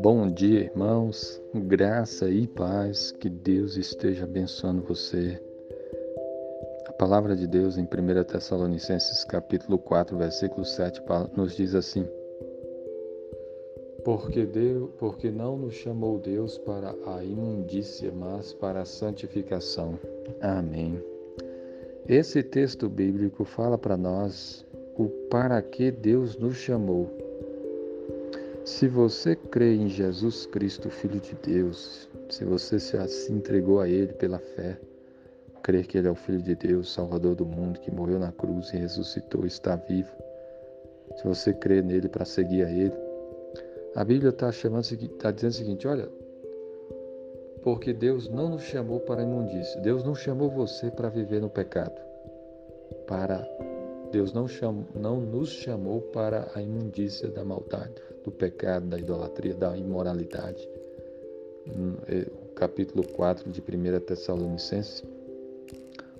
Bom dia, irmãos. Graça e paz. Que Deus esteja abençoando você. A palavra de Deus em 1 Tessalonicenses capítulo 4, versículo 7 nos diz assim: porque, Deus, porque não nos chamou Deus para a imundícia, mas para a santificação. Amém. Esse texto bíblico fala para nós o para que Deus nos chamou. Se você crê em Jesus Cristo, Filho de Deus, se você se entregou a Ele pela fé, crer que Ele é o Filho de Deus, Salvador do mundo, que morreu na cruz e ressuscitou está vivo, se você crê nele para seguir a Ele, a Bíblia está chamando, está dizendo o seguinte: olha, porque Deus não nos chamou para a imundícia. Deus não chamou você para viver no pecado. Para Deus não, chamou, não nos chamou para a imundícia da maldade, do pecado, da idolatria, da imoralidade. Hum, é, o capítulo 4 de 1 Tessalonicenses,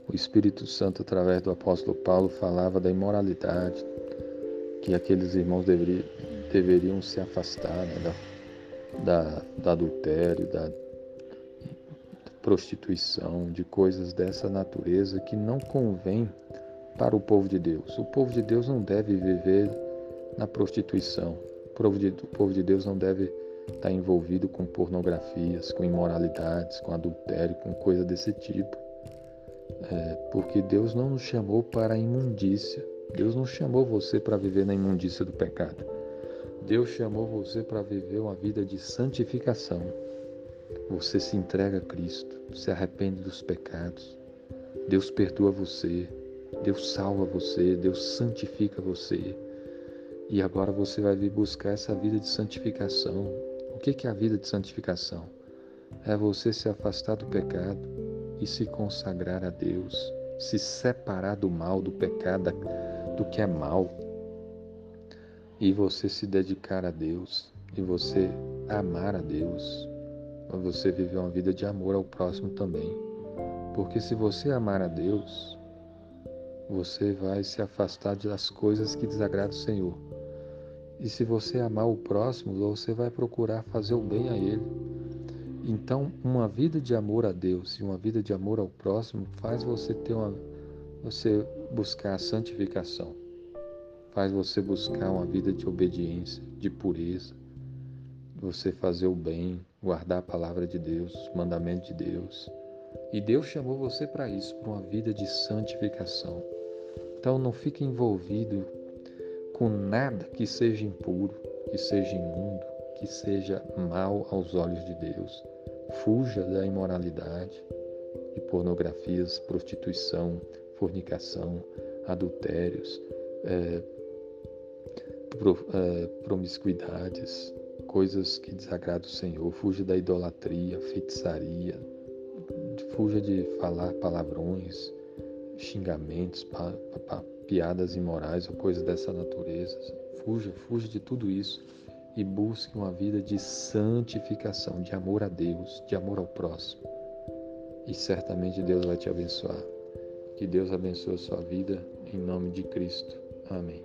o Espírito Santo, através do apóstolo Paulo, falava da imoralidade que aqueles irmãos deveriam, deveriam se afastar né, da, da, do adultério, da prostituição, de coisas dessa natureza que não convém para o povo de Deus. O povo de Deus não deve viver na prostituição. O povo de, Deus não deve estar envolvido com pornografias, com imoralidades, com adultério, com coisa desse tipo. É, porque Deus não nos chamou para a imundícia. Deus não chamou você para viver na imundícia do pecado. Deus chamou você para viver uma vida de santificação. Você se entrega a Cristo, se arrepende dos pecados. Deus perdoa você, Deus salva você, Deus santifica você. E agora você vai vir buscar essa vida de santificação. O que é a vida de santificação? É você se afastar do pecado e se consagrar a Deus, se separar do mal, do pecado, do que é mal e você se dedicar a Deus e você amar a Deus, você viver uma vida de amor ao próximo também. Porque se você amar a Deus, você vai se afastar das coisas que desagradam o Senhor. E se você amar o próximo, você vai procurar fazer o bem a ele. Então, uma vida de amor a Deus e uma vida de amor ao próximo faz você ter uma você buscar a santificação faz você buscar uma vida de obediência, de pureza, você fazer o bem, guardar a palavra de Deus, os mandamentos de Deus. E Deus chamou você para isso, para uma vida de santificação. Então não fique envolvido com nada que seja impuro, que seja imundo, que seja mal aos olhos de Deus. Fuja da imoralidade, de pornografias, prostituição, fornicação, adultérios, é, é, promiscuidades, coisas que desagradam o Senhor. Fuja da idolatria, feitiçaria. Fuja de falar palavrões, xingamentos, pa, pa, piadas imorais ou coisas dessa natureza. Fuja, fuja de tudo isso e busque uma vida de santificação, de amor a Deus, de amor ao próximo. E certamente Deus vai te abençoar. Que Deus abençoe a sua vida em nome de Cristo. Amém.